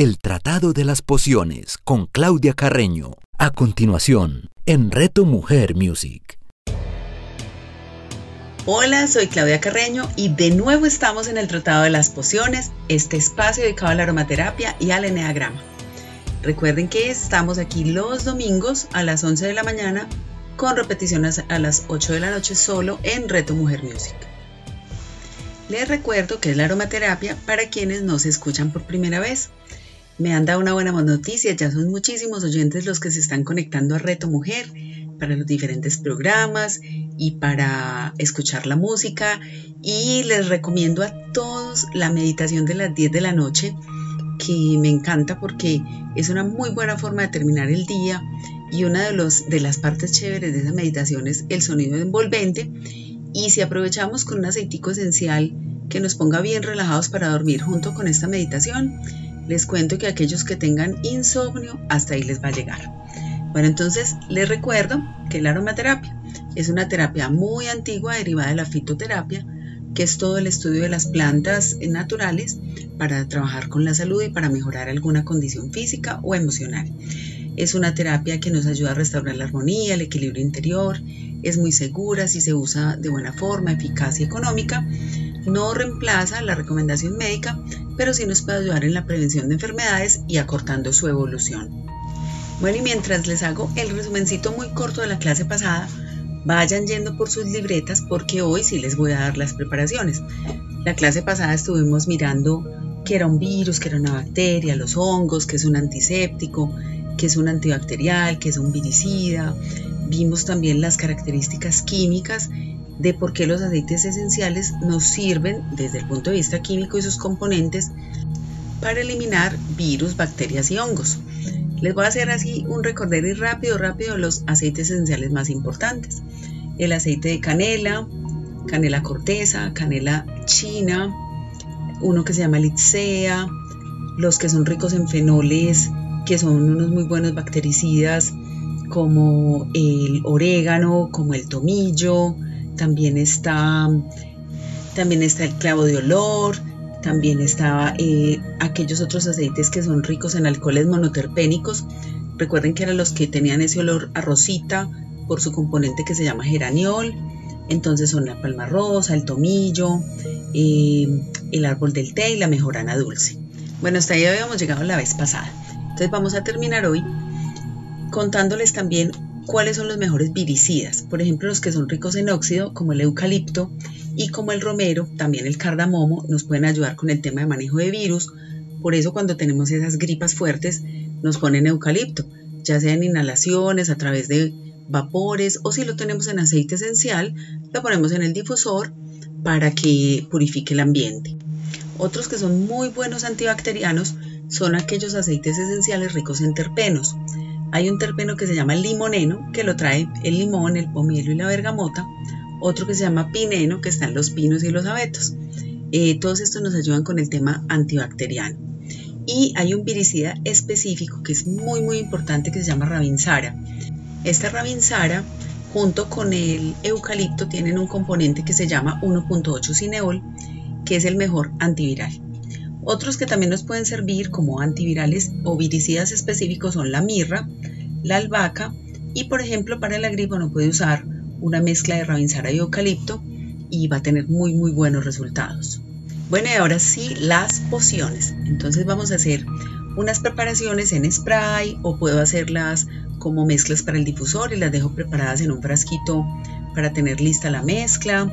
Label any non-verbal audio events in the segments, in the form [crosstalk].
El Tratado de las Pociones con Claudia Carreño. A continuación, en Reto Mujer Music. Hola, soy Claudia Carreño y de nuevo estamos en el Tratado de las Pociones, este espacio dedicado a la aromaterapia y al eneagrama. Recuerden que estamos aquí los domingos a las 11 de la mañana con repeticiones a las 8 de la noche solo en Reto Mujer Music. Les recuerdo que es la aromaterapia para quienes no se escuchan por primera vez. Me han dado una buena noticia, ya son muchísimos oyentes los que se están conectando a Reto Mujer para los diferentes programas y para escuchar la música. Y les recomiendo a todos la meditación de las 10 de la noche, que me encanta porque es una muy buena forma de terminar el día. Y una de, las partes chéveres de esa meditación es el sonido envolvente y si aprovechamos con un aceitico esencial que nos ponga bien relajados para dormir junto con esta meditación, les cuento que aquellos que tengan insomnio, hasta ahí les va a llegar. Bueno, entonces les recuerdo que la aromaterapia es una terapia muy antigua derivada de la fitoterapia, que es todo el estudio de las plantas naturales para trabajar con la salud y para mejorar alguna condición física o emocional. Es una terapia que nos ayuda a restaurar la armonía, el equilibrio interior, es muy segura si se usa de buena forma, eficaz y económica. No reemplaza la recomendación médica, pero sí nos puede ayudar en la prevención de enfermedades y acortando su evolución. Bueno, y mientras les hago el resumencito muy corto de la clase pasada, vayan yendo por sus libretas porque hoy sí les voy a dar las preparaciones. La clase pasada estuvimos mirando que era un virus, que era una bacteria, los hongos, que es un antiséptico, que es un antibacterial, que es un viricida. Vimos también las características químicas de por qué los aceites esenciales nos sirven desde el punto de vista químico y sus componentes para eliminar virus, bacterias y hongos. Les voy a hacer así un y rápido, rápido los aceites esenciales más importantes. El aceite de canela, canela corteza, canela china, uno que se llama Litsea, los que son ricos en fenoles, que son unos muy buenos bactericidas como el orégano, como el tomillo, también está, también está el clavo de olor, también está eh, aquellos otros aceites que son ricos en alcoholes monoterpénicos. Recuerden que eran los que tenían ese olor a rosita por su componente que se llama geraniol. Entonces son la palma rosa, el tomillo, eh, el árbol del té y la mejorana dulce. Bueno, hasta ahí habíamos llegado la vez pasada. Entonces vamos a terminar hoy contándoles también cuáles son los mejores viricidas, por ejemplo los que son ricos en óxido como el eucalipto y como el romero, también el cardamomo, nos pueden ayudar con el tema de manejo de virus, por eso cuando tenemos esas gripas fuertes nos ponen eucalipto, ya sea en inhalaciones, a través de vapores o si lo tenemos en aceite esencial, lo ponemos en el difusor para que purifique el ambiente. Otros que son muy buenos antibacterianos son aquellos aceites esenciales ricos en terpenos. Hay un terpeno que se llama limoneno, que lo trae el limón, el pomelo y la bergamota. Otro que se llama pineno, que están los pinos y los abetos. Eh, todos estos nos ayudan con el tema antibacteriano. Y hay un viricida específico que es muy muy importante que se llama Ravinsara. Esta Ravinsara junto con el eucalipto tienen un componente que se llama 1.8 cineol, que es el mejor antiviral. Otros que también nos pueden servir como antivirales o viricidas específicos son la mirra, la albahaca y por ejemplo para la gripe uno puede usar una mezcla de rabinsara y eucalipto y va a tener muy muy buenos resultados. Bueno y ahora sí las pociones. Entonces vamos a hacer unas preparaciones en spray o puedo hacerlas como mezclas para el difusor y las dejo preparadas en un frasquito para tener lista la mezcla.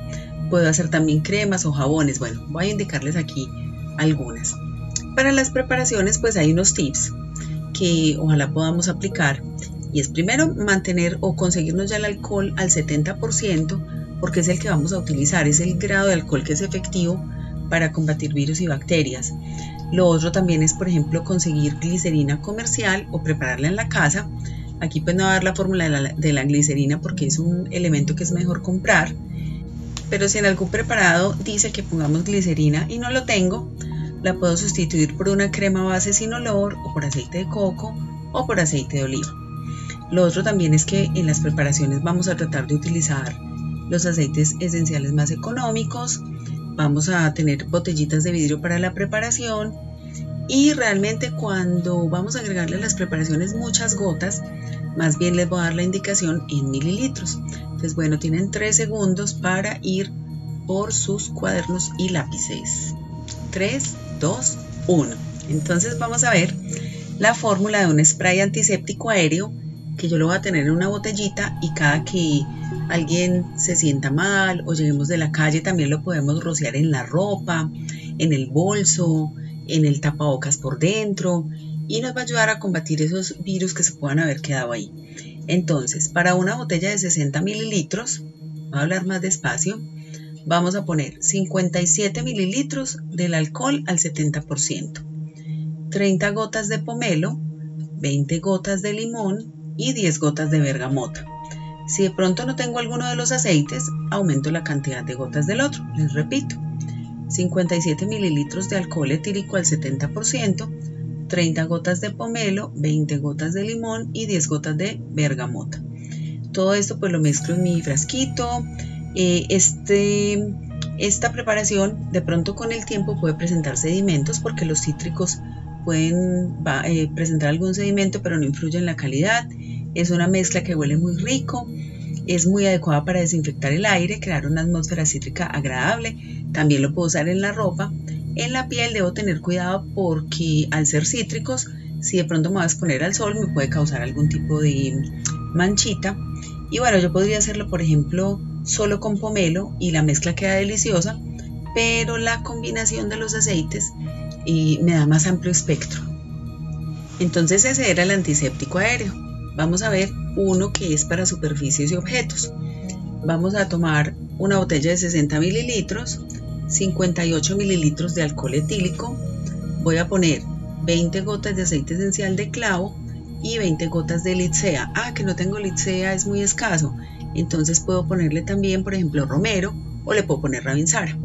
Puedo hacer también cremas o jabones. Bueno, voy a indicarles aquí algunas. Para las preparaciones pues hay unos tips que ojalá podamos aplicar y es primero mantener o conseguirnos ya el alcohol al 70% porque es el que vamos a utilizar, es el grado de alcohol que es efectivo para combatir virus y bacterias. Lo otro también es, por ejemplo, conseguir glicerina comercial o prepararla en la casa. Aquí pues no va a dar la fórmula de la, de la glicerina porque es un elemento que es mejor comprar. Pero si en algún preparado dice que pongamos glicerina y no lo tengo, la puedo sustituir por una crema base sin olor o por aceite de coco o por aceite de oliva. Lo otro también es que en las preparaciones vamos a tratar de utilizar los aceites esenciales más económicos, vamos a tener botellitas de vidrio para la preparación Y realmente cuando vamos a agregarle a las preparaciones muchas gotas, más bien les voy a dar la indicación en mililitros. Entonces, bueno, tienen 3 segundos para ir por sus cuadernos y lápices. 3, 2, 1. Entonces vamos a ver la fórmula de un spray antiséptico aéreo que yo lo voy a tener en una botellita y cada que alguien se sienta mal o lleguemos de la calle también lo podemos rociar en la ropa, en el bolso, en el tapabocas por dentro y nos va a ayudar a combatir esos virus que se puedan haber quedado ahí. Entonces, para una botella de 60 mililitros, voy a hablar más despacio, vamos a poner 57 mililitros del alcohol al 70%, 30 gotas de pomelo, 20 gotas de limón y 10 gotas de bergamota. Si de pronto no tengo alguno de los aceites, aumento la cantidad de gotas del otro. Les repito, 57 mililitros de alcohol etílico al 70%, 30 gotas de pomelo, 20 gotas de limón y 10 gotas de bergamota. Todo esto pues lo mezclo en mi frasquito. Eh, este, esta preparación de pronto con el tiempo puede presentar sedimentos porque los cítricos pueden eh, presentar algún sedimento pero no influye en la calidad. Es una mezcla que huele muy rico. Es muy adecuada para desinfectar el aire, crear una atmósfera cítrica agradable. También lo puedo usar en la ropa en la piel debo tener cuidado porque al ser cítricos, si de pronto me voy a exponer al sol, me puede causar algún tipo de manchita. Y bueno, yo podría hacerlo, por ejemplo, solo con pomelo y la mezcla queda deliciosa, pero la combinación de los aceites eh, me da más amplio espectro. Entonces ese era el antiséptico aéreo. Vamos a ver uno que es para superficies y objetos. Vamos a tomar una botella de 60 mililitros, 58 mililitros de alcohol etílico, voy a poner 20 gotas de aceite esencial de clavo y 20 gotas de licea. Ah, que no tengo licea, es muy escaso. Entonces puedo ponerle también, por ejemplo, romero o le puedo poner rabinsara.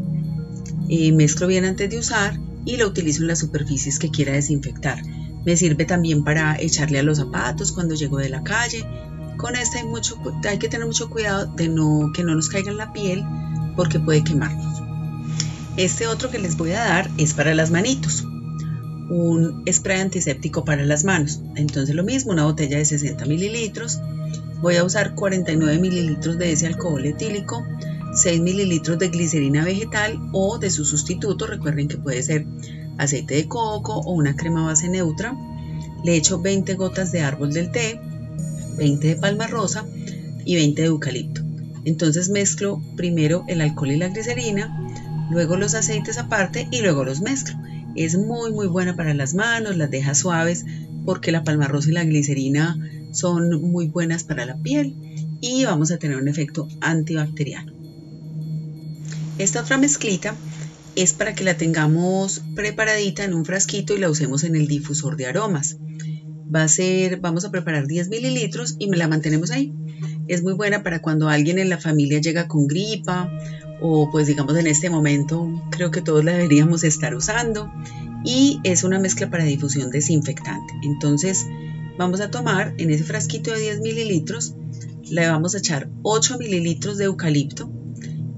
Eh, mezclo bien antes de usar y lo utilizo en las superficies que quiera desinfectar. Me sirve también para echarle a los zapatos cuando llego de la calle. Con este hay, mucho, hay que tener mucho cuidado de no, que no nos caiga en la piel porque puede quemarnos. Este otro que les voy a dar es para las manitos. Un spray antiséptico para las manos. Entonces lo mismo, una botella de 60 mililitros. Voy a usar 49 mililitros de ese alcohol etílico, 6 mililitros de glicerina vegetal o de su sustituto. Recuerden que puede ser aceite de coco o una crema base neutra. Le echo 20 gotas de árbol del té, 20 de palma rosa y 20 de eucalipto. Entonces mezclo primero el alcohol y la glicerina, luego los aceites aparte y luego los mezclo. Es muy muy buena para las manos, las deja suaves porque la palma rosa y la glicerina son muy buenas para la piel y vamos a tener un efecto antibacteriano. Esta otra mezclita es para que la tengamos preparadita en un frasquito y la usemos en el difusor de aromas. Va a ser, vamos a preparar 10 mililitros y la mantenemos ahí. Es muy buena para cuando alguien en la familia llega con gripa o pues digamos en este momento creo que todos la deberíamos estar usando y es una mezcla para difusión desinfectante. Entonces vamos a tomar en ese frasquito de 10 mililitros, le vamos a echar 8 mililitros de eucalipto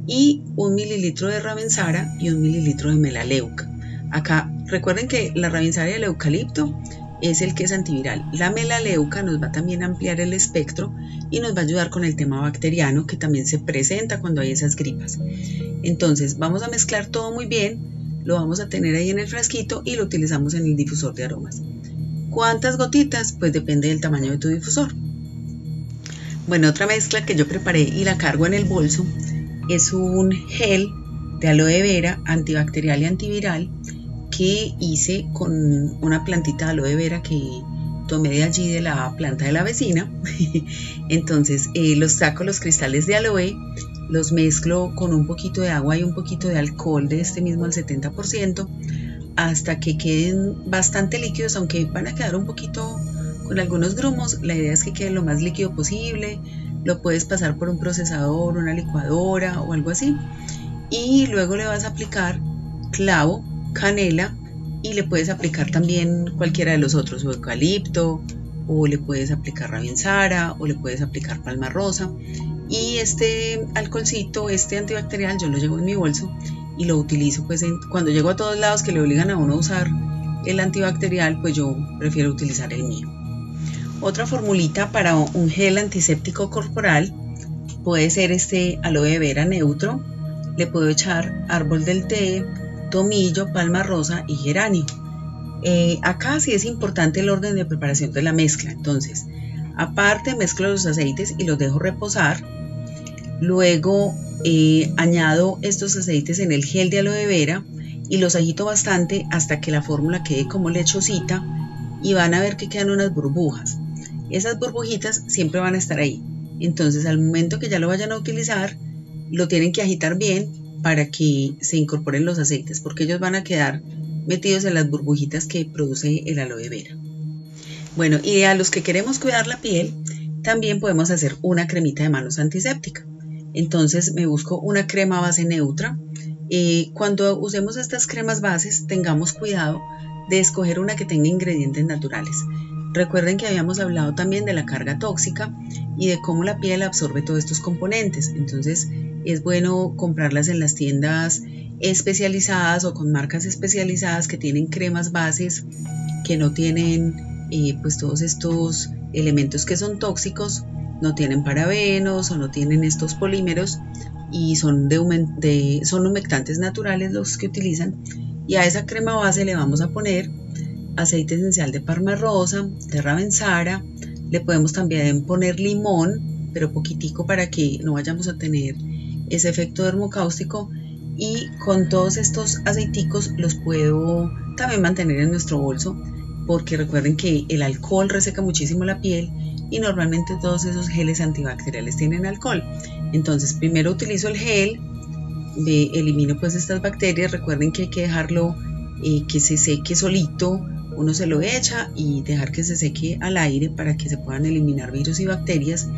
y un mililitro de ravensara y un mililitro de melaleuca. Acá recuerden que la ravensara y el eucalipto es el que es antiviral. La melaleuca nos va también a ampliar el espectro y nos va a ayudar con el tema bacteriano que también se presenta cuando hay esas gripas. Entonces vamos a mezclar todo muy bien, lo vamos a tener ahí en el frasquito y lo utilizamos en el difusor de aromas. ¿Cuántas gotitas? Pues depende del tamaño de tu difusor. Bueno, otra mezcla que yo preparé y la cargo en el bolso es un gel de aloe vera antibacterial y antiviral que hice con una plantita de aloe vera que tomé de allí de la planta de la vecina. [laughs] Entonces eh, los saco los cristales de aloe, los mezclo con un poquito de agua y un poquito de alcohol de este mismo al 70% hasta que queden bastante líquidos, aunque van a quedar un poquito con algunos grumos. La idea es que quede lo más líquido posible. Lo puedes pasar por un procesador, una licuadora o algo así. Y luego le vas a aplicar clavo canela y le puedes aplicar también cualquiera de los otros, o eucalipto, o le puedes aplicar rabinsara, o le puedes aplicar palma rosa. Y este alcoholcito, este antibacterial, yo lo llevo en mi bolso y lo utilizo pues cuando llego a todos lados que le obligan a uno a usar el antibacterial, pues yo prefiero utilizar el mío. Otra formulita para un gel antiséptico corporal puede ser este aloe vera neutro. Le puedo echar árbol del té, tomillo, palma rosa y geranio. Eh, acá sí es importante el orden de preparación de la mezcla. Entonces, aparte mezclo los aceites y los dejo reposar. Luego eh, añado estos aceites en el gel de aloe vera y los agito bastante hasta que la fórmula quede como lechosita y van a ver que quedan unas burbujas. Esas burbujitas siempre van a estar ahí. Entonces al momento que ya lo vayan a utilizar, lo tienen que agitar bien para que se incorporen los aceites porque ellos van a quedar metidos en las burbujitas que produce el aloe vera. Bueno, y a los que queremos cuidar la piel, también podemos hacer una cremita de manos antiséptica. Entonces me busco una crema base neutra. y cuando usemos estas cremas bases, tengamos cuidado de escoger una que tenga ingredientes naturales. Recuerden que habíamos hablado también de la carga tóxica y de cómo la piel absorbe todos estos componentes. Entonces es bueno comprarlas en las tiendas especializadas o con marcas especializadas que tienen cremas bases que no tienen eh, pues todos estos elementos que son tóxicos, no tienen parabenos o no tienen estos polímeros y son, de, son humectantes naturales los que utilizan. Y a esa crema base le vamos a poner aceite esencial de parma rosa, de ravensara, le podemos también poner limón, pero poquitico para que no vayamos a tener ese efecto dermocáustico y con todos estos aceiticos los puedo también mantener en nuestro bolso porque recuerden que el alcohol reseca muchísimo la piel y normalmente todos esos geles antibacteriales tienen alcohol. Entonces primero utilizo el gel, elimino pues estas bacterias, recuerden que hay que dejarlo eh, que se seque solito uno se lo echa y dejar que se seque al aire para que se puedan eliminar virus y bacterias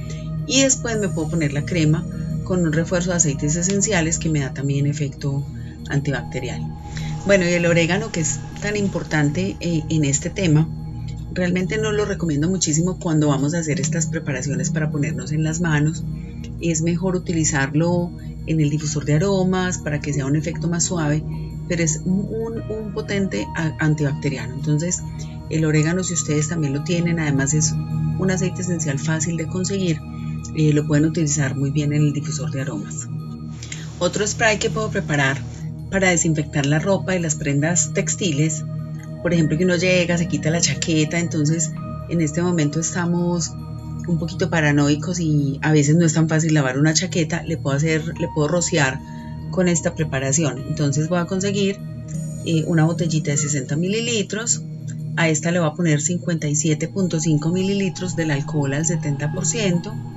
y después me puedo poner la crema con un refuerzo de aceites esenciales que me da también efecto antibacterial. Bueno, y el orégano que es tan importante eh, en este tema, realmente no lo recomiendo muchísimo cuando vamos a hacer estas preparaciones para ponernos en las manos. Es mejor utilizarlo en el difusor de aromas para que sea un efecto más suave pero es un, potente antibacteriano. Entonces, el orégano, si ustedes también lo tienen, además es un aceite esencial fácil de conseguir, eh, lo pueden utilizar muy bien en el difusor de aromas. Otro spray que puedo preparar para desinfectar la ropa y las prendas textiles, por ejemplo, que uno llega, se quita la chaqueta, entonces en este momento estamos un poquito paranoicos y a veces no es tan fácil lavar una chaqueta, le puedo hacer, le puedo rociar con esta preparación. Entonces voy a conseguir eh, una botellita de 60 mililitros. A esta le voy a poner 57.5 mililitros del alcohol al 70%,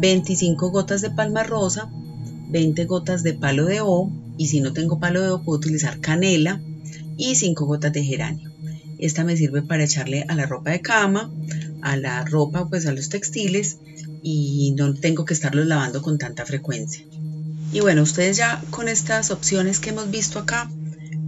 25 gotas de palma rosa, 20 gotas de palo de o y si no tengo palo de o puedo utilizar canela y 5 gotas de geranio. Esta me sirve para echarle a la ropa de cama, a la ropa, pues a los textiles y no tengo que estarlos lavando con tanta frecuencia. Y bueno, ustedes ya con estas opciones que hemos visto acá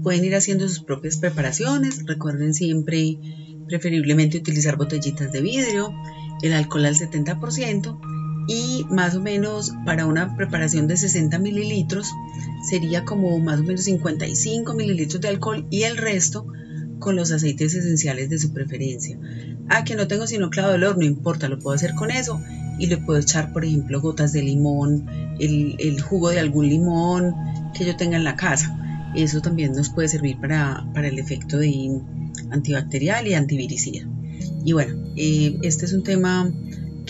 pueden ir haciendo sus propias preparaciones. Recuerden siempre preferiblemente utilizar botellitas de vidrio, el alcohol al 70% y más o menos para una preparación de 60 mililitros sería como más o menos 55 mililitros de alcohol y el resto con los aceites esenciales de su preferencia. Ah, que no tengo sino clavo de olor, no importa, lo puedo hacer con eso y le puedo echar, por ejemplo, gotas de limón, el, jugo de algún limón que yo tenga en la casa. Eso también nos puede servir para, el efecto de antibacterial y antiviricida. Y bueno, eh, este es un tema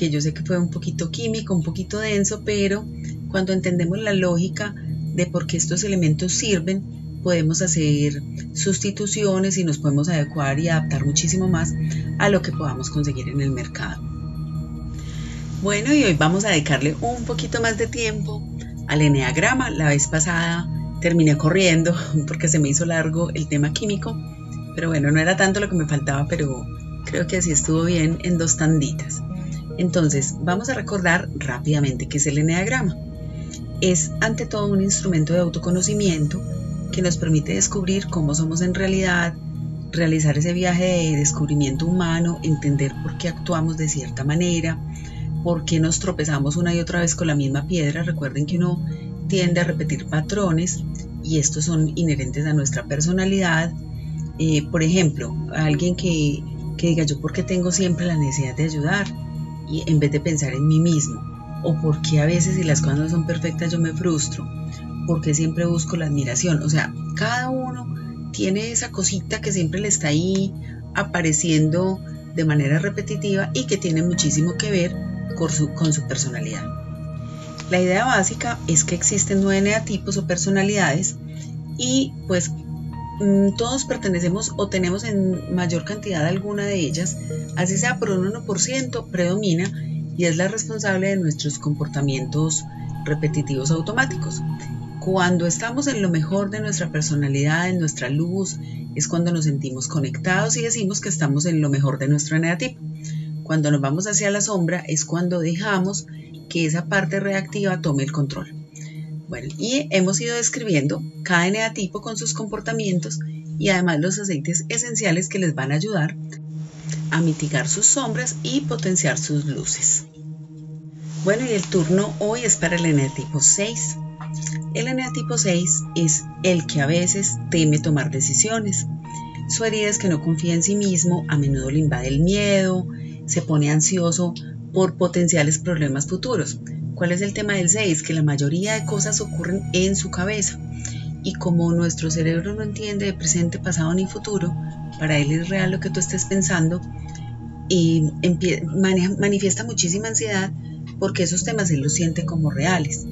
que yo sé que fue un poquito químico, un poquito denso, pero cuando entendemos la lógica de por qué estos elementos sirven, podemos hacer sustituciones y nos podemos adecuar y adaptar muchísimo más a lo que podamos conseguir en el mercado. Bueno, y hoy vamos a dedicarle un poquito más de tiempo al eneagrama. La vez pasada terminé corriendo [laughs] porque se me hizo largo el tema químico, pero bueno, no era tanto lo que me faltaba, pero creo que así estuvo bien en dos tanditas. Entonces, vamos a recordar rápidamente qué es el eneagrama. Es ante todo un instrumento de autoconocimiento que nos permite descubrir cómo somos en realidad, realizar ese viaje de descubrimiento humano, entender por qué actuamos de cierta manera, por qué nos tropezamos una y otra vez con la misma piedra. Recuerden que uno tiende a repetir patrones y estos son inherentes a nuestra personalidad. Eh, por ejemplo, alguien que, que diga yo porque tengo siempre la necesidad de ayudar y en vez de pensar en mí mismo o porque a veces si las cosas no son perfectas yo me frustro, porque siempre busco la admiración. O sea, cada uno tiene esa cosita que siempre le está ahí apareciendo de manera repetitiva y que tiene muchísimo que ver con su, con su personalidad. La idea básica es que existen nueve neatipos o personalidades y pues todos pertenecemos o tenemos en mayor cantidad alguna de ellas, así sea por un 1%, predomina y es la responsable de nuestros comportamientos repetitivos automáticos. Cuando estamos en lo mejor de nuestra personalidad, en nuestra luz, es cuando nos sentimos conectados y decimos que estamos en lo mejor de nuestro eneatipo. Cuando nos vamos hacia la sombra es cuando dejamos que esa parte reactiva tome el control. Y hemos ido describiendo cada eneatipo con sus comportamientos y además los aceites esenciales que les van a ayudar a mitigar sus sombras y potenciar sus luces. Bueno, y el turno hoy es para el eneatipo 6. El eneatipo 6 es el que a veces teme tomar decisiones. Su herida es que no confía en sí mismo, a menudo le invade el miedo, se pone ansioso por potenciales problemas futuros. ¿Cuál es el tema del 6? Que la mayoría de cosas ocurren en su cabeza. Y como nuestro cerebro no entiende de presente, pasado ni futuro, para él es real lo que tú estés pensando, y manifiesta muchísima ansiedad porque esos temas él los siente como reales.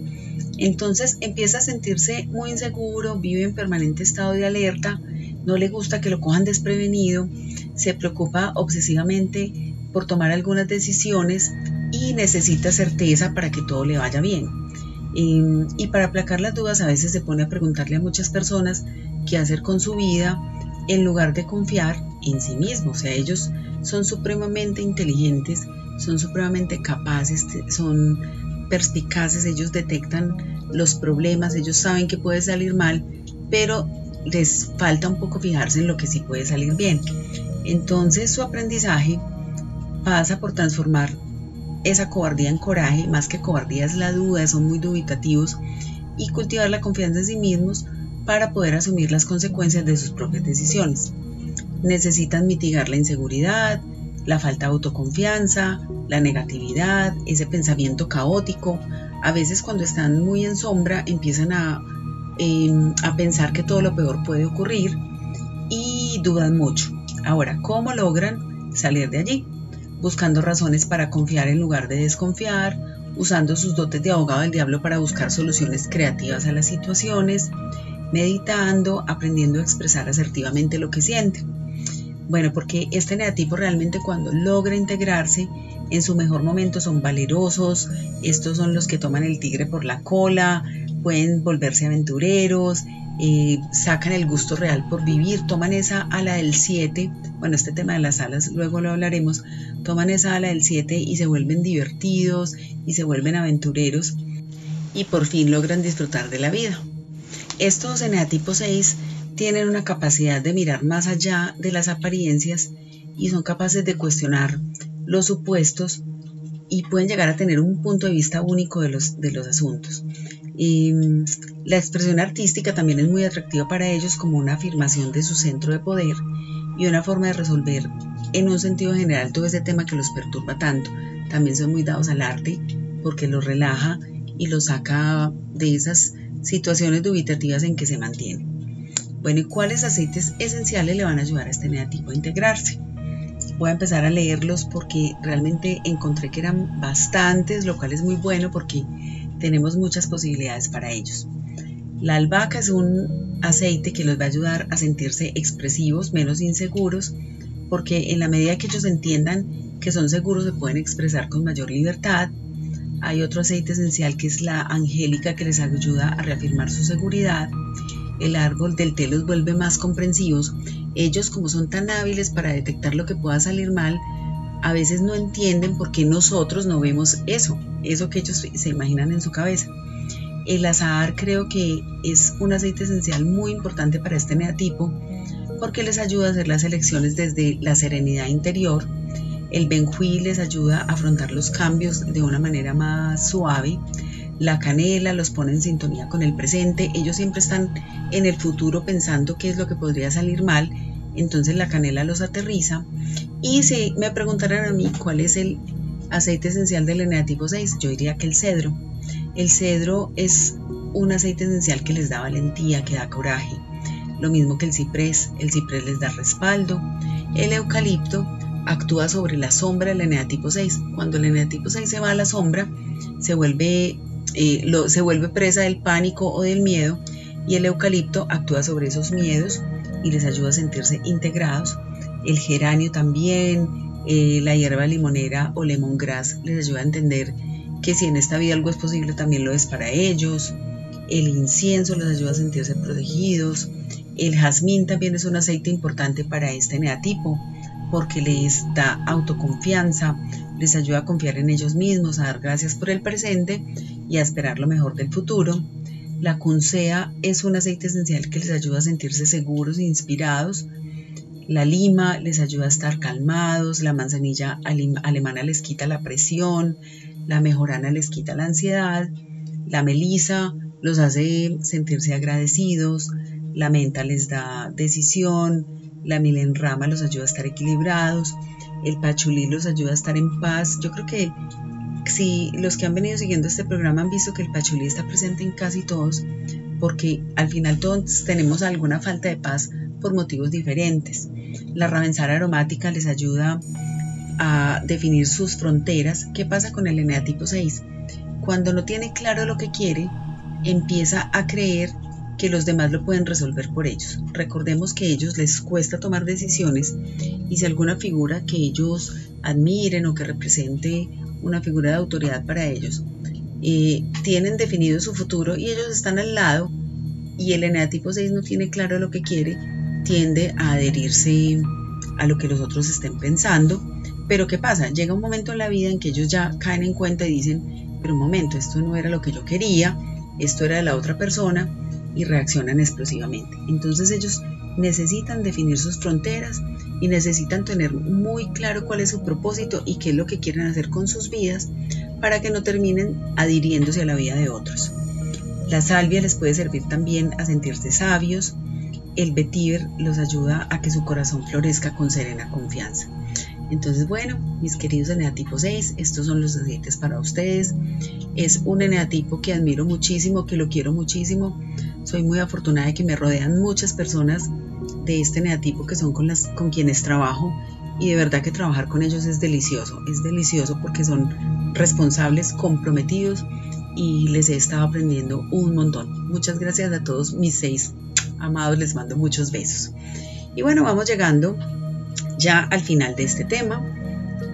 Entonces empieza a sentirse muy inseguro, vive en permanente estado de alerta, no le gusta que lo cojan desprevenido, se preocupa obsesivamente por tomar algunas decisiones y necesita certeza para que todo le vaya bien. Y, para aplacar las dudas a veces se pone a preguntarle a muchas personas qué hacer con su vida en lugar de confiar en sí mismo. O sea, ellos son supremamente inteligentes, son supremamente capaces, son perspicaces, ellos detectan los problemas, ellos saben que puede salir mal, pero les falta un poco fijarse en lo que sí puede salir bien. Entonces su aprendizaje pasa por transformar esa cobardía en coraje, más que cobardía es la duda, son muy dubitativos, y cultivar la confianza en sí mismos para poder asumir las consecuencias de sus propias decisiones. Necesitan mitigar la inseguridad, la falta de autoconfianza, la negatividad, ese pensamiento caótico. A veces cuando están muy en sombra empiezan a, em, a pensar que todo lo peor puede ocurrir y dudan mucho. Ahora, ¿cómo logran salir de allí? Buscando razones para confiar en lugar de desconfiar, usando sus dotes de abogado del diablo para buscar soluciones creativas a las situaciones, meditando, aprendiendo a expresar asertivamente lo que sienten. Bueno, porque este negativo realmente cuando logra integrarse en su mejor momento son valerosos, estos son los que toman el tigre por la cola, pueden volverse aventureros, eh, sacan el gusto real por vivir, toman esa ala del 7, bueno, este tema de las alas luego lo hablaremos, toman esa ala del 7 y se vuelven divertidos y se vuelven aventureros y por fin logran disfrutar de la vida. Estos eneatipos 6 tienen una capacidad de mirar más allá de las apariencias y son capaces de cuestionar los supuestos y pueden llegar a tener un punto de vista único de los, de los asuntos. Y, mm, la expresión artística también es muy atractiva para ellos como una afirmación de su centro de poder y una forma de resolver en un sentido general todo ese tema que los perturba tanto. También son muy dados al arte porque los relaja y los saca de esas situaciones dubitativas en que se mantienen. Bueno, ¿y cuáles aceites esenciales le van a ayudar a este negativo a integrarse? Voy a empezar a leerlos porque realmente encontré que eran bastantes, lo cual es muy bueno porque tenemos muchas posibilidades para ellos. La albahaca es un aceite que los va a ayudar a sentirse expresivos, menos inseguros, porque en la medida que ellos entiendan que son seguros se pueden expresar con mayor libertad. Hay otro aceite esencial que es la angélica que les ayuda a reafirmar su seguridad el árbol del té los vuelve más comprensivos, ellos como son tan hábiles para detectar lo que pueda salir mal, a veces no entienden por qué nosotros no vemos eso, eso que ellos se imaginan en su cabeza. El azahar creo que es un aceite esencial muy importante para este neatipo porque les ayuda a hacer las elecciones desde la serenidad interior. El benjuí les ayuda a afrontar los cambios de una manera más suave la canela, los pone en sintonía con el presente, ellos siempre están en el futuro pensando qué es lo que podría salir mal entonces la canela los aterriza. Y si me preguntaran a mí cuál es el aceite esencial del eneatipo 6, yo diría que el cedro. El cedro es un aceite esencial que les da valentía, que da coraje. Lo mismo que el ciprés, el ciprés les da respaldo. El eucalipto actúa sobre la sombra del eneatipo 6. Cuando el eneatipo 6 se va a la sombra, se vuelve, eh, se vuelve presa del pánico o del miedo y el eucalipto actúa sobre esos miedos y les ayuda a sentirse integrados. El geranio también, eh, la hierba limonera o lemongrass les ayuda a entender que si en esta vida algo es posible también lo es para ellos. El incienso les ayuda a sentirse protegidos. El jazmín también es un aceite importante para este neatipo porque les da autoconfianza, les ayuda a confiar en ellos mismos, a dar gracias por el presente y a esperar lo mejor del futuro. La cuncea es un aceite esencial que les ayuda a sentirse seguros e inspirados. La lima les ayuda a estar calmados, la manzanilla alemana les quita la presión, la mejorana les quita la ansiedad, la melisa los hace sentirse agradecidos, la menta les da decisión, la milenrama los ayuda a estar equilibrados, el pachulí los ayuda a estar en paz. Yo creo que si los que han venido siguiendo este programa han visto que el pachulí está presente en casi todos, porque al final todos tenemos alguna falta de paz por motivos diferentes. La ravensara aromática les ayuda a definir sus fronteras. ¿Qué pasa con el eneatipo 6? Cuando no tiene claro lo que quiere, empieza a creer que los demás lo pueden resolver por ellos. Recordemos que a ellos les cuesta tomar decisiones y si alguna figura que ellos admiren o que represente una figura de autoridad para ellos, eh, tienen definido su futuro y ellos están al lado y el eneatipo 6 no tiene claro lo que quiere, tiende a adherirse a lo que los otros estén pensando. Pero ¿qué pasa? Llega un momento en la vida en que ellos ya caen en cuenta y dicen, pero un momento, esto no era lo que yo quería, esto era de la otra persona y reaccionan explosivamente. Entonces ellos necesitan definir sus fronteras y necesitan tener muy claro cuál es su propósito y qué es lo que quieren hacer con sus vidas para que no terminen adhiriéndose a la vida de otros. La salvia les puede servir también a sentirse sabios. El vetiver los ayuda a que su corazón florezca con serena confianza. Entonces, bueno, mis queridos eneatipo 6, estos son los aceites para ustedes. Es un eneatipo que admiro muchísimo, que lo quiero muchísimo. Soy muy afortunada de que me rodean muchas personas de este eneatipo que son con, las, con quienes trabajo y de verdad que trabajar con ellos es delicioso. Es delicioso porque son responsables, comprometidos y les he estado aprendiendo un montón. Muchas gracias a todos mis seis amados, les mando muchos besos. Y bueno, vamos llegando ya al final de este tema.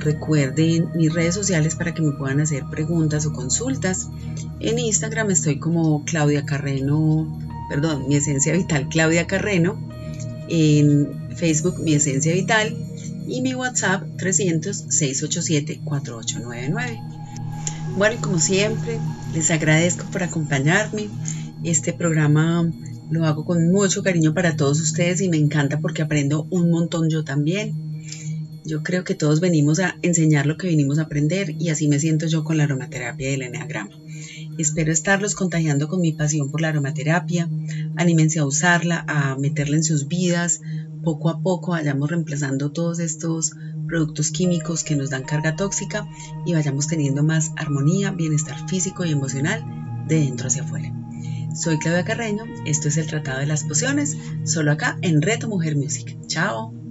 Recuerden mis redes sociales para que me puedan hacer preguntas o consultas. En Instagram estoy como Claudia Carreno, perdón, mi esencia vital Claudia Carreno. En Facebook mi esencia vital y mi WhatsApp 300-687-4899. Bueno, y como siempre, les agradezco por acompañarme. Este programa lo hago con mucho cariño para todos ustedes y me encanta porque aprendo un montón yo también. Yo creo que todos venimos a enseñar lo que venimos a aprender y así me siento yo con la aromaterapia del enneagrama. Espero estarlos contagiando con mi pasión por la aromaterapia. Anímense a usarla, a meterla en sus vidas. Poco a poco vayamos reemplazando todos estos productos químicos que nos dan carga tóxica y vayamos teniendo más armonía, bienestar físico y emocional de dentro hacia afuera. Soy Claudia Carreño, esto es el Tratado de las Pociones, solo acá en Reto Mujer Music. Chao.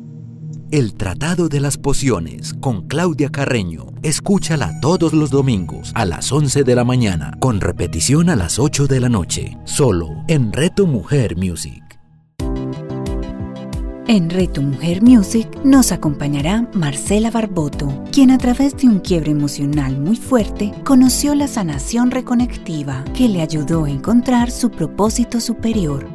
El Tratado de las Pociones con Claudia Carreño. Escúchala todos los domingos a las 11 de la mañana, con repetición a las 8 de la noche, solo en Reto Mujer Music. En Reto Mujer Music nos acompañará Marcela Barboto, quien a través de un quiebre emocional muy fuerte conoció la sanación reconectiva que le ayudó a encontrar su propósito superior.